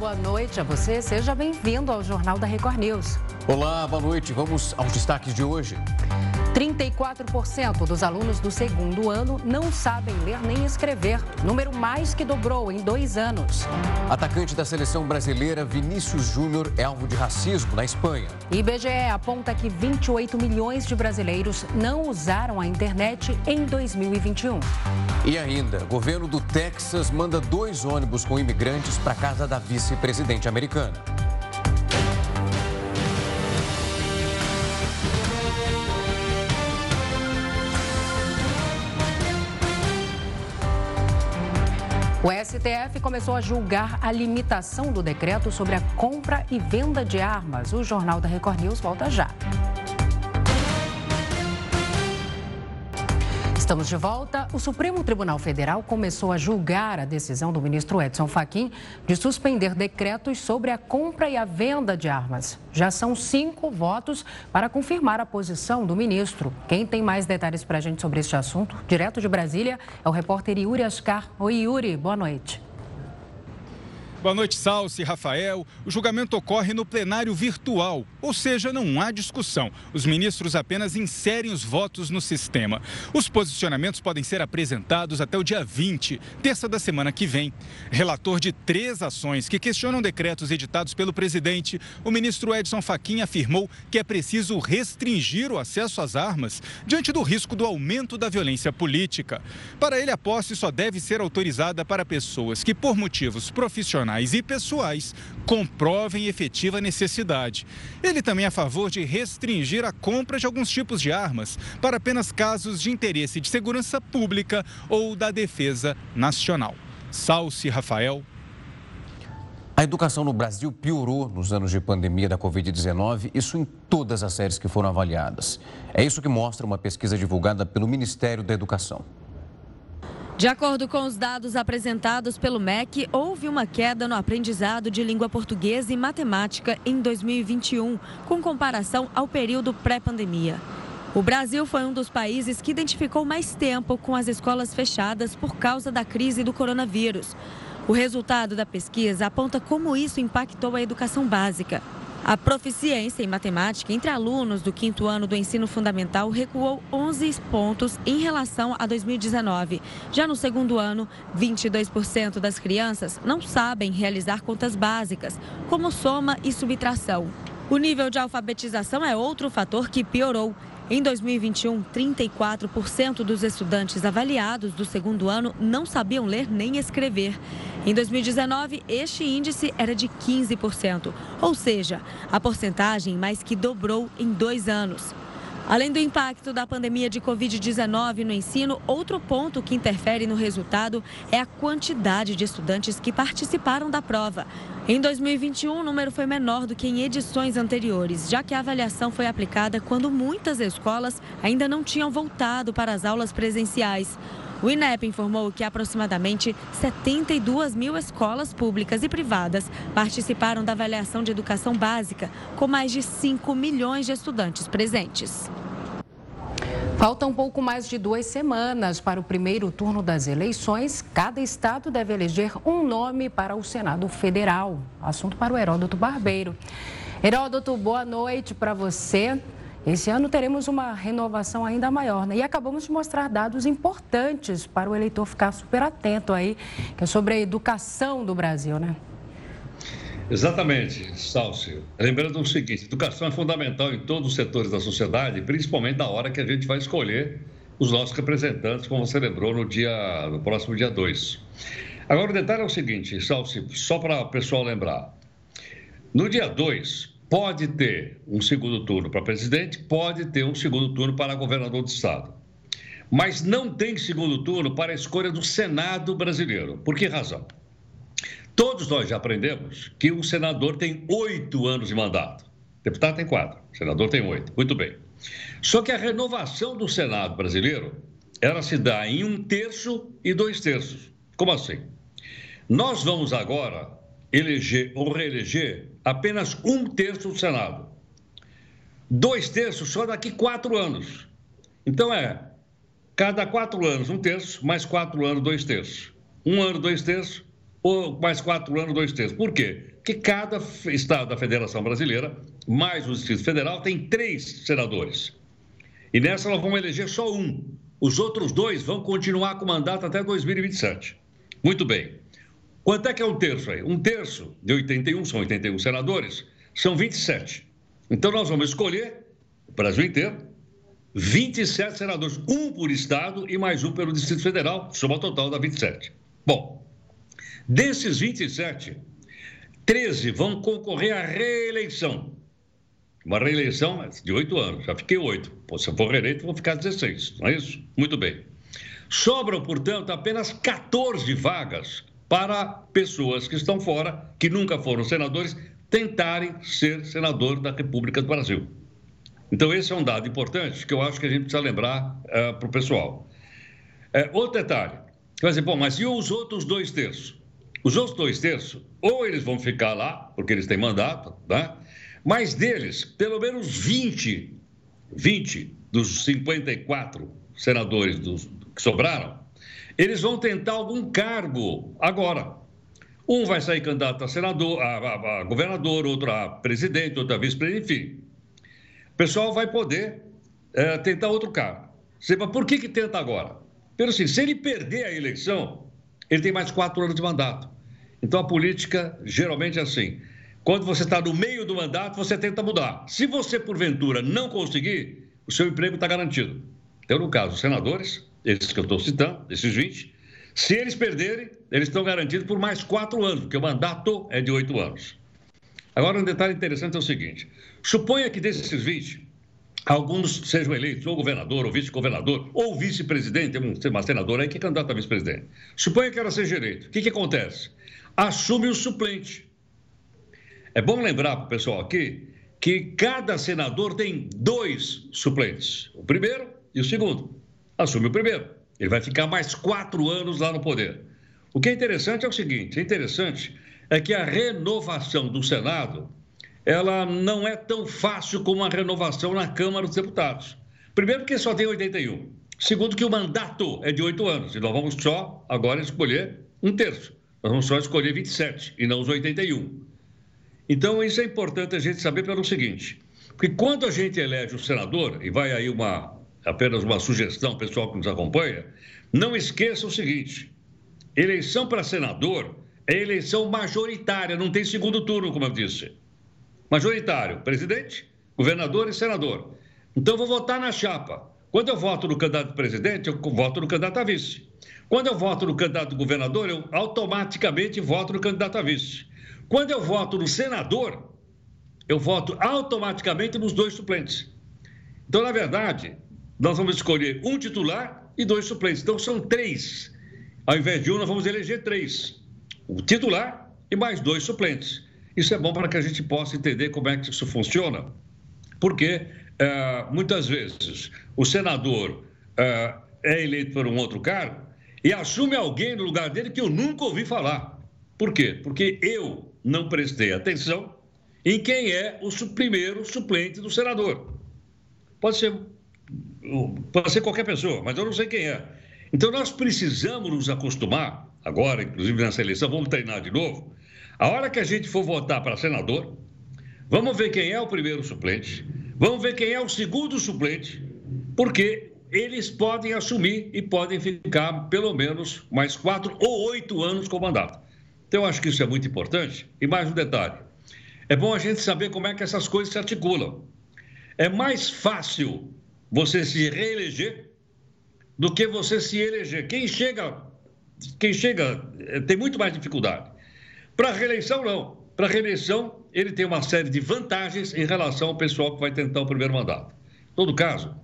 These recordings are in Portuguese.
boa noite a você. Seja bem-vindo ao Jornal da Record News. Olá, boa noite. Vamos aos destaques de hoje. 34% dos alunos do segundo ano não sabem ler nem escrever, número mais que dobrou em dois anos. Atacante da seleção brasileira Vinícius Júnior é alvo de racismo na Espanha. IBGE aponta que 28 milhões de brasileiros não usaram a internet em 2021. E ainda, governo do Texas manda dois ônibus com imigrantes para casa da vice-presidente americana. O STF começou a julgar a limitação do decreto sobre a compra e venda de armas. O Jornal da Record News volta já. Estamos de volta. O Supremo Tribunal Federal começou a julgar a decisão do ministro Edson Fachin de suspender decretos sobre a compra e a venda de armas. Já são cinco votos para confirmar a posição do ministro. Quem tem mais detalhes para a gente sobre este assunto, direto de Brasília, é o repórter Yuri Ascar. Oi, Yuri, boa noite. Boa noite, Salsi, Rafael. O julgamento ocorre no plenário virtual, ou seja, não há discussão. Os ministros apenas inserem os votos no sistema. Os posicionamentos podem ser apresentados até o dia 20, terça da semana que vem. Relator de três ações que questionam decretos editados pelo presidente, o ministro Edson Fachin afirmou que é preciso restringir o acesso às armas diante do risco do aumento da violência política. Para ele, a posse só deve ser autorizada para pessoas que, por motivos profissionais, profissionais e pessoais comprovem efetiva necessidade. Ele também é a favor de restringir a compra de alguns tipos de armas para apenas casos de interesse de segurança pública ou da defesa nacional. Salce Rafael. A educação no Brasil piorou nos anos de pandemia da Covid-19, isso em todas as séries que foram avaliadas. É isso que mostra uma pesquisa divulgada pelo Ministério da Educação. De acordo com os dados apresentados pelo MEC, houve uma queda no aprendizado de língua portuguesa e matemática em 2021, com comparação ao período pré-pandemia. O Brasil foi um dos países que identificou mais tempo com as escolas fechadas por causa da crise do coronavírus. O resultado da pesquisa aponta como isso impactou a educação básica. A proficiência em matemática entre alunos do quinto ano do ensino fundamental recuou 11 pontos em relação a 2019. Já no segundo ano, 22% das crianças não sabem realizar contas básicas, como soma e subtração. O nível de alfabetização é outro fator que piorou. Em 2021, 34% dos estudantes avaliados do segundo ano não sabiam ler nem escrever. Em 2019, este índice era de 15%, ou seja, a porcentagem mais que dobrou em dois anos. Além do impacto da pandemia de Covid-19 no ensino, outro ponto que interfere no resultado é a quantidade de estudantes que participaram da prova. Em 2021, o número foi menor do que em edições anteriores, já que a avaliação foi aplicada quando muitas escolas ainda não tinham voltado para as aulas presenciais. O INEP informou que aproximadamente 72 mil escolas públicas e privadas participaram da avaliação de educação básica, com mais de 5 milhões de estudantes presentes. Falta um pouco mais de duas semanas para o primeiro turno das eleições. Cada estado deve eleger um nome para o Senado Federal. Assunto para o Heródoto Barbeiro. Heródoto, boa noite para você. Esse ano teremos uma renovação ainda maior, né? E acabamos de mostrar dados importantes para o eleitor ficar super atento aí, que é sobre a educação do Brasil, né? Exatamente, Salcio. Lembrando o seguinte: educação é fundamental em todos os setores da sociedade, principalmente na hora que a gente vai escolher os nossos representantes, como você lembrou no dia, no próximo dia 2. Agora, o detalhe é o seguinte, Salcio, só para o pessoal lembrar. No dia 2, pode ter um segundo turno para presidente, pode ter um segundo turno para governador do estado. Mas não tem segundo turno para a escolha do Senado brasileiro. Por que razão? Todos nós já aprendemos que um senador tem oito anos de mandato. Deputado tem quatro, senador tem oito. Muito bem. Só que a renovação do Senado brasileiro, ela se dá em um terço e dois terços. Como assim? Nós vamos agora eleger ou reeleger apenas um terço do Senado. Dois terços só daqui quatro anos. Então é cada quatro anos um terço, mais quatro anos dois terços. Um ano dois terços, ou mais quatro anos, dois terços. Por quê? Porque cada estado da Federação Brasileira, mais o Distrito Federal, tem três senadores. E nessa nós vamos eleger só um. Os outros dois vão continuar com o mandato até 2027. Muito bem. Quanto é que é um terço aí? Um terço de 81, são 81 senadores, são 27. Então nós vamos escolher, o Brasil inteiro, 27 senadores, um por estado e mais um pelo Distrito Federal, soma total da 27. Bom, desses 27, 13 vão concorrer à reeleição. Uma reeleição de oito anos, já fiquei oito. Se eu for reeleito, vou ficar 16, não é isso? Muito bem. Sobram, portanto, apenas 14 vagas para pessoas que estão fora, que nunca foram senadores, tentarem ser senador da República do Brasil. Então, esse é um dado importante que eu acho que a gente precisa lembrar uh, eh, para o pessoal. Uh, outro detalhe: vai dizer, bom, mas e os outros dois terços? Os outros dois terços, ou eles vão ficar lá, porque eles têm mandato, né? mas deles, pelo menos 20, 20 dos 54 senadores dos, que sobraram, eles vão tentar algum cargo agora. Um vai sair candidato a senador, a, a, a governador, outro a presidente, outro a vice-presidente, enfim pessoal vai poder é, tentar outro cargo. Você, mas por que, que tenta agora? Pelo assim, se ele perder a eleição, ele tem mais quatro anos de mandato. Então a política geralmente é assim. Quando você está no meio do mandato, você tenta mudar. Se você, porventura, não conseguir, o seu emprego está garantido. Então, no caso, senadores, esses que eu estou citando, esses 20, se eles perderem, eles estão garantidos por mais quatro anos, porque o mandato é de oito anos. Agora, um detalhe interessante é o seguinte: suponha que desses 20, alguns sejam eleitos ou governador, ou vice-governador, ou vice-presidente, uma senadora aí que é candidata a vice-presidente. Suponha que ela seja eleita. O que, que acontece? Assume o suplente. É bom lembrar para o pessoal aqui que cada senador tem dois suplentes: o primeiro e o segundo. Assume o primeiro. Ele vai ficar mais quatro anos lá no poder. O que é interessante é o seguinte: é interessante é que a renovação do Senado ela não é tão fácil como a renovação na Câmara dos Deputados. Primeiro, porque só tem 81. Segundo, que o mandato é de oito anos. E nós vamos só agora escolher um terço. Nós vamos só escolher 27 e não os 81. Então, isso é importante a gente saber pelo seguinte: porque quando a gente elege o senador, e vai aí uma, apenas uma sugestão pessoal que nos acompanha, não esqueça o seguinte: eleição para senador é eleição majoritária, não tem segundo turno, como eu disse. Majoritário, presidente, governador e senador. Então vou votar na chapa. Quando eu voto no candidato presidente, eu voto no candidato a vice. Quando eu voto no candidato governador, eu automaticamente voto no candidato a vice. Quando eu voto no senador, eu voto automaticamente nos dois suplentes. Então, na verdade, nós vamos escolher um titular e dois suplentes. Então, são três. Ao invés de um, nós vamos eleger três o titular e mais dois suplentes. Isso é bom para que a gente possa entender como é que isso funciona, porque é, muitas vezes o senador é, é eleito por um outro cargo e assume alguém no lugar dele que eu nunca ouvi falar. Por quê? Porque eu não prestei atenção em quem é o primeiro suplente do senador. Pode ser, pode ser qualquer pessoa, mas eu não sei quem é. Então nós precisamos nos acostumar agora, inclusive nessa eleição, vamos treinar de novo. A hora que a gente for votar para senador, vamos ver quem é o primeiro suplente, vamos ver quem é o segundo suplente, porque eles podem assumir e podem ficar pelo menos mais quatro ou oito anos com o mandato. Então, eu acho que isso é muito importante. E mais um detalhe: é bom a gente saber como é que essas coisas se articulam. É mais fácil você se reeleger do que você se eleger. Quem chega quem chega eh, tem muito mais dificuldade. Para reeleição, não. Para reeleição, ele tem uma série de vantagens em relação ao pessoal que vai tentar o primeiro mandato. Em todo caso,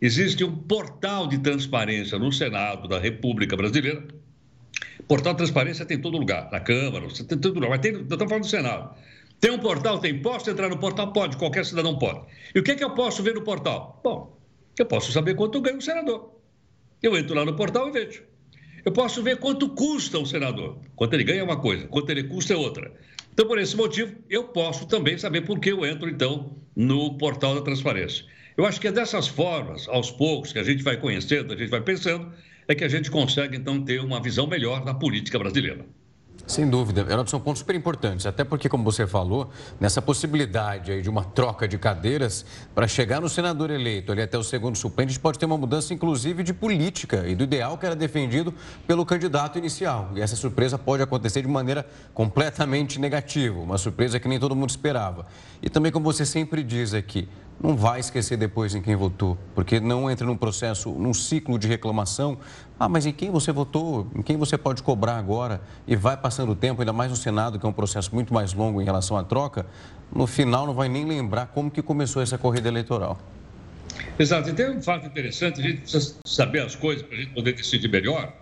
existe um portal de transparência no Senado da República Brasileira. Portal de transparência tem em todo lugar, na Câmara, tem todo lugar, mas tem, estamos falando do Senado. Tem um portal, tem, posso entrar no portal? Pode, qualquer cidadão pode. E o que é que eu posso ver no portal? Bom, eu posso saber quanto ganha o senador. Eu entro lá no portal e vejo. Eu posso ver quanto custa um senador. Quanto ele ganha é uma coisa, quanto ele custa é outra. Então, por esse motivo, eu posso também saber por que eu entro, então, no portal da transparência. Eu acho que é dessas formas, aos poucos, que a gente vai conhecendo, a gente vai pensando, é que a gente consegue, então, ter uma visão melhor da política brasileira. Sem dúvida. São pontos super importantes, até porque, como você falou, nessa possibilidade aí de uma troca de cadeiras, para chegar no senador eleito ali até o segundo suplente, a gente pode ter uma mudança, inclusive, de política e do ideal que era defendido pelo candidato inicial. E essa surpresa pode acontecer de maneira completamente negativa, uma surpresa que nem todo mundo esperava. E também, como você sempre diz aqui, não vai esquecer depois em quem votou, porque não entra num processo, num ciclo de reclamação. Ah, mas em quem você votou? Em quem você pode cobrar agora? E vai passando o tempo, ainda mais no Senado, que é um processo muito mais longo em relação à troca, no final não vai nem lembrar como que começou essa corrida eleitoral. Exato. E tem um fato interessante, a gente precisa saber as coisas para a gente poder decidir melhor,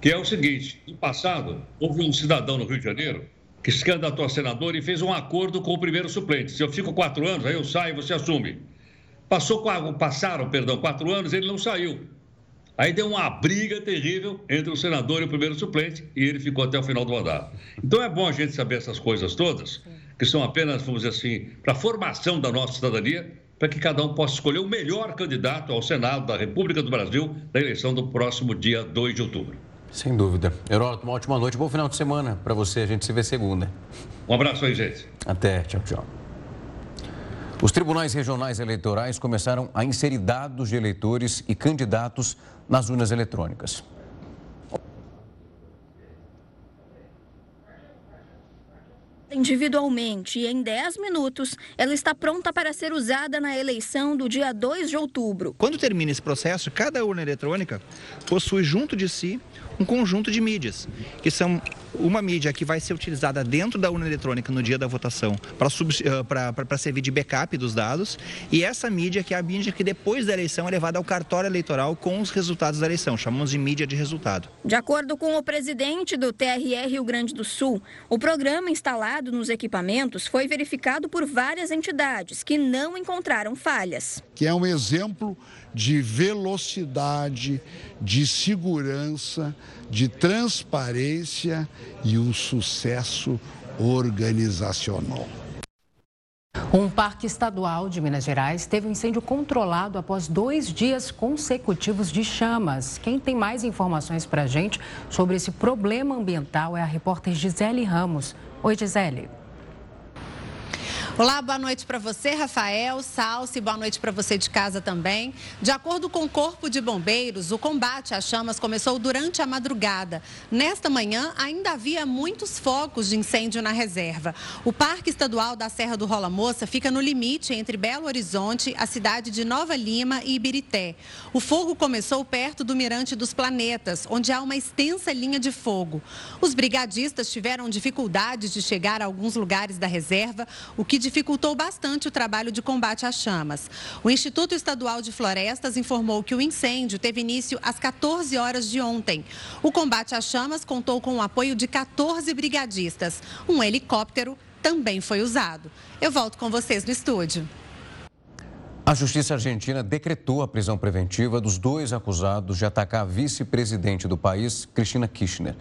que é o seguinte, no passado, houve um cidadão no Rio de Janeiro que se candidatou a senador e fez um acordo com o primeiro suplente. Se eu fico quatro anos, aí eu saio, você assume. Passou, passaram, perdão, quatro anos, ele não saiu. Aí deu uma briga terrível entre o senador e o primeiro suplente e ele ficou até o final do mandato. Então é bom a gente saber essas coisas todas, que são apenas, vamos dizer assim, para a formação da nossa cidadania, para que cada um possa escolher o melhor candidato ao Senado da República do Brasil na eleição do próximo dia 2 de outubro. Sem dúvida. Heródoto, uma ótima noite, bom final de semana para você. A gente se vê segunda. Um abraço aí, gente. Até. Tchau, tchau. Os tribunais regionais eleitorais começaram a inserir dados de eleitores e candidatos nas urnas eletrônicas. Individualmente e em 10 minutos, ela está pronta para ser usada na eleição do dia 2 de outubro. Quando termina esse processo, cada urna eletrônica possui junto de si um conjunto de mídias, que são uma mídia que vai ser utilizada dentro da urna eletrônica no dia da votação para uh, servir de backup dos dados, e essa mídia que é a mídia que depois da eleição é levada ao cartório eleitoral com os resultados da eleição, chamamos de mídia de resultado. De acordo com o presidente do TRE Rio Grande do Sul, o programa instalado nos equipamentos foi verificado por várias entidades que não encontraram falhas. Que é um exemplo de velocidade, de segurança, de transparência e um sucesso organizacional. Um parque estadual de Minas Gerais teve um incêndio controlado após dois dias consecutivos de chamas. Quem tem mais informações para a gente sobre esse problema ambiental é a repórter Gisele Ramos. Oi, Gisele. Olá, boa noite para você, Rafael, Salsi, boa noite para você de casa também. De acordo com o Corpo de Bombeiros, o combate às chamas começou durante a madrugada. Nesta manhã, ainda havia muitos focos de incêndio na reserva. O Parque Estadual da Serra do Rola Moça fica no limite entre Belo Horizonte, a cidade de Nova Lima e Ibirité. O fogo começou perto do Mirante dos Planetas, onde há uma extensa linha de fogo. Os brigadistas tiveram dificuldades de chegar a alguns lugares da reserva, o que dificultou bastante o trabalho de combate às chamas. O Instituto Estadual de Florestas informou que o incêndio teve início às 14 horas de ontem. O combate às chamas contou com o apoio de 14 brigadistas. Um helicóptero também foi usado. Eu volto com vocês no estúdio. A Justiça Argentina decretou a prisão preventiva dos dois acusados de atacar a vice-presidente do país, Cristina Kirchner.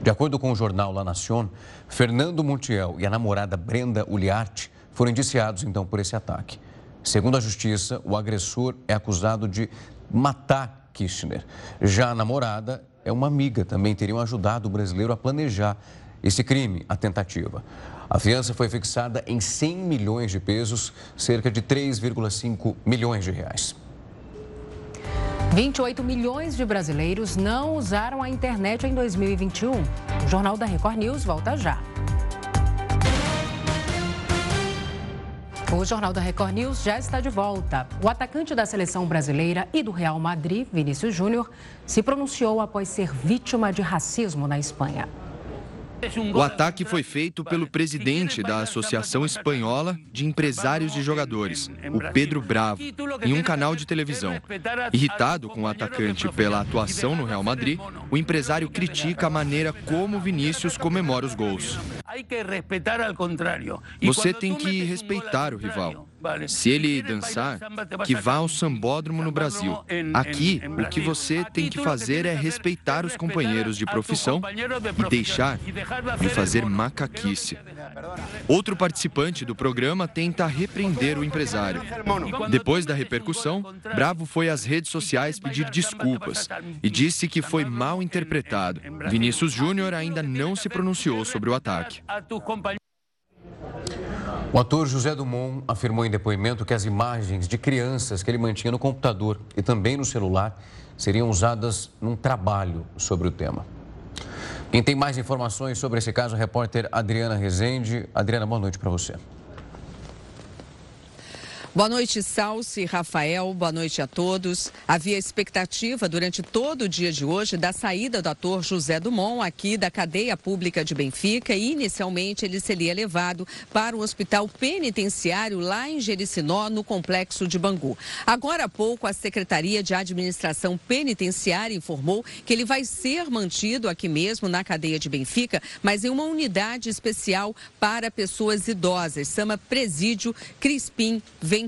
De acordo com o jornal La Nación, Fernando Montiel e a namorada Brenda Uliarte foram indiciados então por esse ataque. Segundo a justiça, o agressor é acusado de matar Kirchner. Já a namorada é uma amiga, também teriam ajudado o brasileiro a planejar esse crime, a tentativa. A fiança foi fixada em 100 milhões de pesos, cerca de 3,5 milhões de reais. 28 milhões de brasileiros não usaram a internet em 2021. O Jornal da Record News volta já. O Jornal da Record News já está de volta. O atacante da seleção brasileira e do Real Madrid, Vinícius Júnior, se pronunciou após ser vítima de racismo na Espanha. O ataque foi feito pelo presidente da Associação Espanhola de Empresários de Jogadores, o Pedro Bravo, em um canal de televisão. Irritado com o atacante pela atuação no Real Madrid, o empresário critica a maneira como Vinícius comemora os gols. Você tem que respeitar o rival. Se ele dançar, que vá ao sambódromo no Brasil. Aqui, o que você tem que fazer é respeitar os companheiros de profissão e deixar de fazer macaquice. Outro participante do programa tenta repreender o empresário. Depois da repercussão, Bravo foi às redes sociais pedir desculpas e disse que foi mal interpretado. Vinícius Júnior ainda não se pronunciou sobre o ataque. O ator José Dumont afirmou em depoimento que as imagens de crianças que ele mantinha no computador e também no celular seriam usadas num trabalho sobre o tema. Quem tem mais informações sobre esse caso é a repórter Adriana Rezende. Adriana, boa noite para você. Boa noite, Salsi, Rafael, boa noite a todos. Havia expectativa durante todo o dia de hoje da saída do ator José Dumont aqui da cadeia pública de Benfica e inicialmente ele seria levado para o hospital penitenciário lá em Jericinó, no complexo de Bangu. Agora há pouco, a Secretaria de Administração Penitenciária informou que ele vai ser mantido aqui mesmo na cadeia de Benfica, mas em uma unidade especial para pessoas idosas, chama Presídio Crispim Vem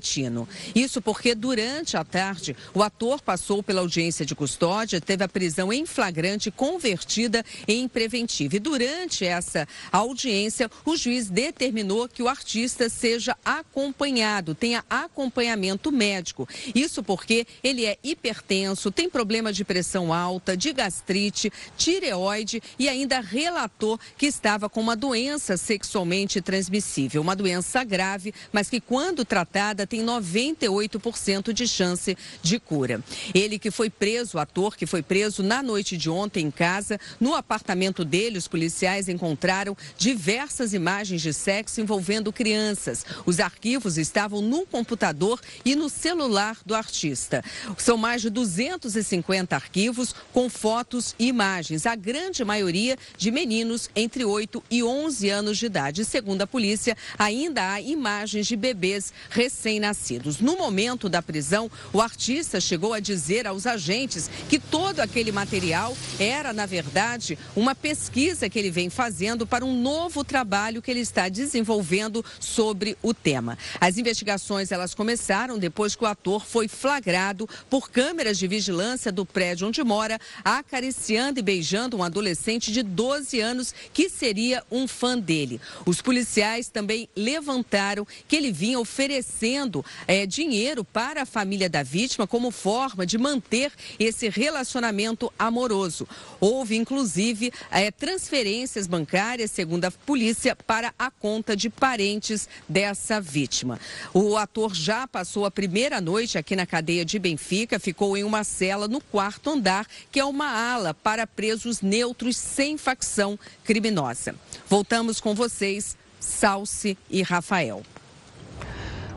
isso porque durante a tarde o ator passou pela audiência de custódia, teve a prisão em flagrante convertida em preventiva. E durante essa audiência, o juiz determinou que o artista seja acompanhado, tenha acompanhamento médico. Isso porque ele é hipertenso, tem problema de pressão alta, de gastrite, tireoide e ainda relatou que estava com uma doença sexualmente transmissível, uma doença grave, mas que quando tratada tem 98% de chance de cura. Ele que foi preso, o ator que foi preso na noite de ontem em casa, no apartamento dele, os policiais encontraram diversas imagens de sexo envolvendo crianças. Os arquivos estavam no computador e no celular do artista. São mais de 250 arquivos com fotos e imagens, a grande maioria de meninos entre 8 e 11 anos de idade. Segundo a polícia, ainda há imagens de bebês recém recém-nascidos. No momento da prisão, o artista chegou a dizer aos agentes que todo aquele material era, na verdade, uma pesquisa que ele vem fazendo para um novo trabalho que ele está desenvolvendo sobre o tema. As investigações elas começaram depois que o ator foi flagrado por câmeras de vigilância do prédio onde mora, acariciando e beijando um adolescente de 12 anos que seria um fã dele. Os policiais também levantaram que ele vinha oferecendo é, dinheiro para a família da vítima como forma de manter esse relacionamento amoroso. Houve, inclusive, é, transferências bancárias, segundo a polícia, para a conta de parentes dessa vítima. O ator já passou a primeira noite aqui na cadeia de Benfica, ficou em uma cela no quarto andar, que é uma ala para presos neutros sem facção criminosa. Voltamos com vocês, Salce e Rafael.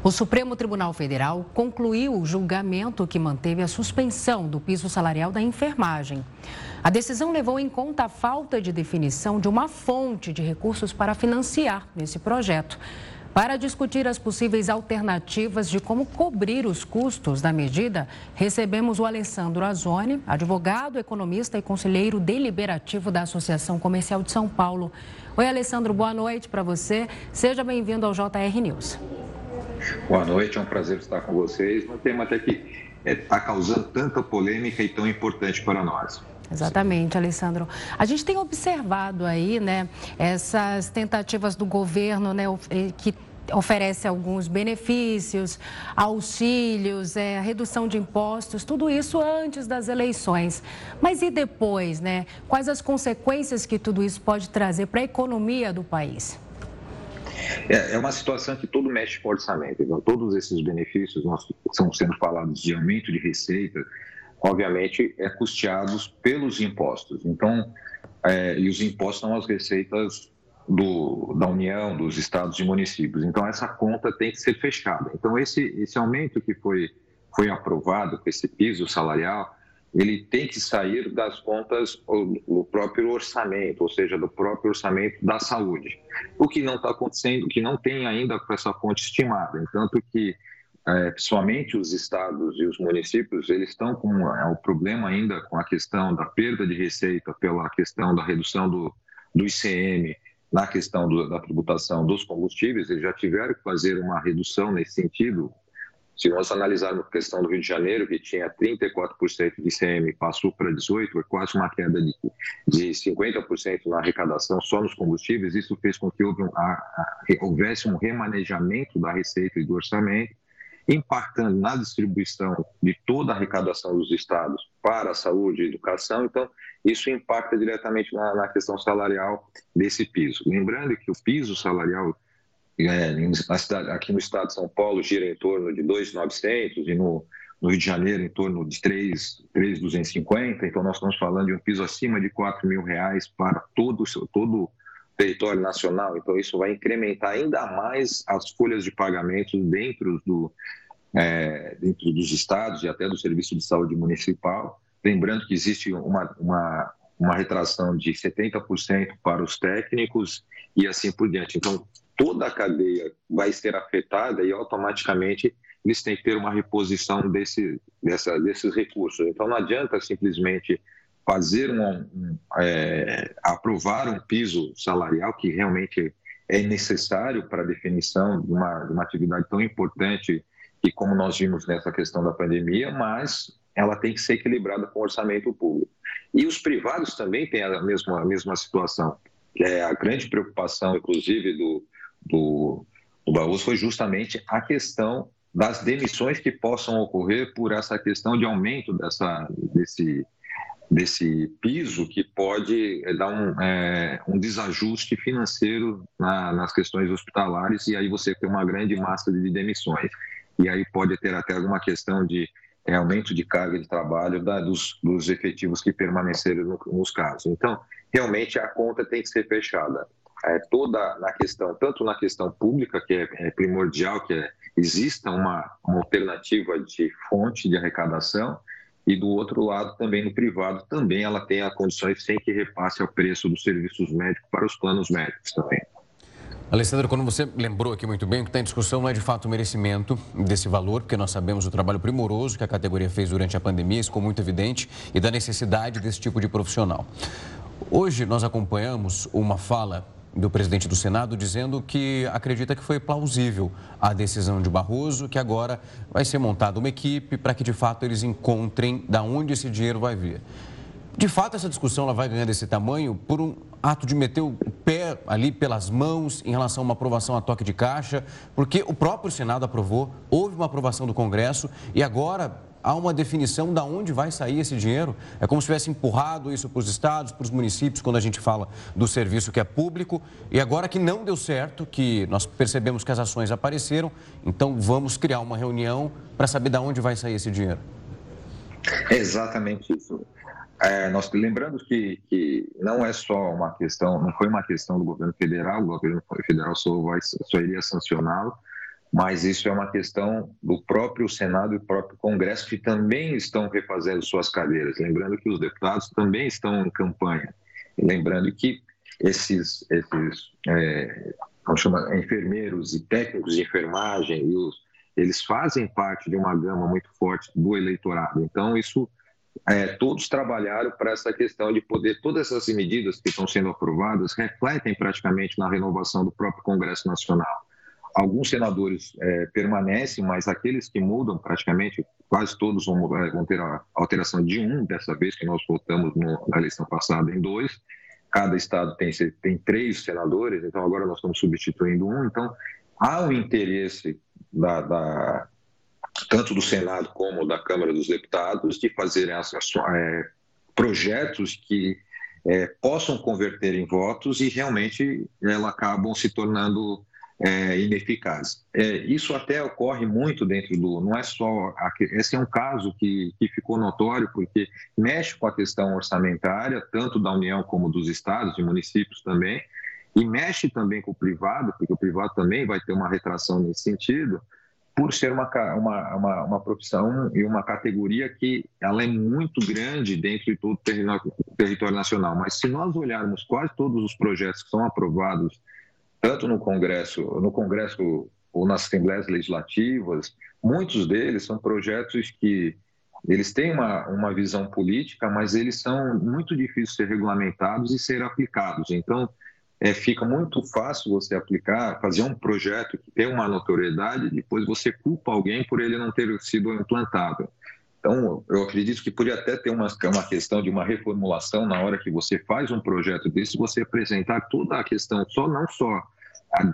O Supremo Tribunal Federal concluiu o julgamento que manteve a suspensão do piso salarial da enfermagem. A decisão levou em conta a falta de definição de uma fonte de recursos para financiar esse projeto. Para discutir as possíveis alternativas de como cobrir os custos da medida, recebemos o Alessandro Azoni, advogado, economista e conselheiro deliberativo da Associação Comercial de São Paulo. Oi, Alessandro, boa noite para você. Seja bem-vindo ao JR News. Boa noite, é um prazer estar com vocês. Um tema até que está é, causando tanta polêmica e tão importante para nós. Exatamente, Alessandro. A gente tem observado aí, né, essas tentativas do governo, né, que oferece alguns benefícios, auxílios, é, redução de impostos, tudo isso antes das eleições. Mas e depois, né? Quais as consequências que tudo isso pode trazer para a economia do país? É, é uma situação que todo mexe com orçamento. Então, todos esses benefícios nós, estão sendo falados de aumento de receita, obviamente, é custeados pelos impostos. Então, é, e os impostos são as receitas do, da União, dos estados e municípios. Então, essa conta tem que ser fechada. Então, esse, esse aumento que foi, foi aprovado, esse piso salarial, ele tem que sair das contas do próprio orçamento, ou seja, do próprio orçamento da saúde. O que não está acontecendo, que não tem ainda essa fonte estimada, tanto que é, os estados e os municípios, eles estão com é, o problema ainda com a questão da perda de receita pela questão da redução do, do ICM, na questão do, da tributação dos combustíveis, eles já tiveram que fazer uma redução nesse sentido Se nós analisarmos a questão do Rio de Janeiro, que tinha 34% de ICM, passou para 18%, é quase uma queda de, de 50% na arrecadação só nos combustíveis, isso fez com que houvesse um remanejamento da receita e do orçamento, impactando na distribuição de toda a arrecadação dos estados para a saúde e educação. Então, isso impacta diretamente na, na questão salarial desse piso. Lembrando que o piso salarial é, cidade, aqui no estado de São Paulo gira em torno de 2,900 e no, no Rio de Janeiro em torno de 3,250. Então, nós estamos falando de um piso acima de 4 mil reais para todo, todo o território nacional. Então, isso vai incrementar ainda mais as folhas de pagamentos dentro, do, é, dentro dos estados e até do Serviço de Saúde Municipal. Lembrando que existe uma, uma, uma retração de 70% para os técnicos e assim por diante. Então, toda a cadeia vai ser afetada e automaticamente eles têm que ter uma reposição desse, dessa, desses recursos. Então não adianta simplesmente fazer um, um é, aprovar um piso salarial que realmente é necessário para a definição de uma, de uma atividade tão importante e como nós vimos nessa questão da pandemia, mas ela tem que ser equilibrada com o orçamento público. E os privados também têm a mesma, a mesma situação. É a grande preocupação, inclusive, do, do, do Barroso foi justamente a questão das demissões que possam ocorrer por essa questão de aumento dessa, desse, desse piso que pode eh, dar um, é, um desajuste financeiro na, nas questões hospitalares e aí você tem uma grande massa de demissões. E aí pode ter até alguma questão de é, aumento de carga de trabalho da, dos, dos efetivos que permaneceram no, nos casos. Então, realmente a conta tem que ser fechada é, toda na questão, tanto na questão pública, que é, é primordial que é, exista uma, uma alternativa de fonte de arrecadação, e do outro lado também no privado também ela tem condições sem que repasse o preço dos serviços médicos para os planos médicos também. Alessandro, quando você lembrou aqui muito bem, o que está em discussão não é de fato o merecimento desse valor, porque nós sabemos o trabalho primoroso que a categoria fez durante a pandemia, isso ficou muito evidente, e da necessidade desse tipo de profissional. Hoje nós acompanhamos uma fala do presidente do Senado dizendo que acredita que foi plausível a decisão de Barroso, que agora vai ser montada uma equipe para que de fato eles encontrem da onde esse dinheiro vai vir. De fato, essa discussão ela vai ganhando esse tamanho por um ato de meter o pé ali pelas mãos em relação a uma aprovação a toque de caixa, porque o próprio Senado aprovou, houve uma aprovação do Congresso e agora há uma definição de onde vai sair esse dinheiro. É como se tivesse empurrado isso para os estados, para os municípios, quando a gente fala do serviço que é público. E agora que não deu certo, que nós percebemos que as ações apareceram, então vamos criar uma reunião para saber de onde vai sair esse dinheiro. Exatamente isso. É, nós lembrando que, que não é só uma questão, não foi uma questão do governo federal, o governo federal só, vai, só iria sancioná-lo, mas isso é uma questão do próprio Senado e do próprio Congresso, que também estão refazendo suas cadeiras. Lembrando que os deputados também estão em campanha. lembrando que esses, esses é, chama, enfermeiros e técnicos de enfermagem, e os, eles fazem parte de uma gama muito forte do eleitorado. Então, isso é, todos trabalharam para essa questão de poder, todas essas medidas que estão sendo aprovadas refletem praticamente na renovação do próprio Congresso Nacional. Alguns senadores é, permanecem, mas aqueles que mudam, praticamente quase todos vão, vão ter a alteração de um, dessa vez que nós votamos no, na eleição passada em dois. Cada estado tem, tem três senadores, então agora nós estamos substituindo um. Então, há um interesse da, da tanto do Senado como da Câmara dos Deputados de fazerem é, projetos que é, possam converter em votos e realmente elas acabam se tornando é, ineficaz. É, isso até ocorre muito dentro do. Não é só. Esse é um caso que, que ficou notório, porque mexe com a questão orçamentária, tanto da União como dos estados e municípios também, e mexe também com o privado, porque o privado também vai ter uma retração nesse sentido, por ser uma, uma, uma, uma profissão e uma categoria que ela é muito grande dentro de todo o território nacional. Mas se nós olharmos quase todos os projetos que são aprovados tanto no Congresso, no Congresso ou nas assembleias legislativas, muitos deles são projetos que eles têm uma, uma visão política, mas eles são muito difíceis de ser regulamentados e ser aplicados. Então, é, fica muito fácil você aplicar, fazer um projeto que tem uma notoriedade, depois você culpa alguém por ele não ter sido implantado. Então, eu acredito que poderia até ter uma, uma questão de uma reformulação na hora que você faz um projeto desse, você apresentar toda a questão, só não só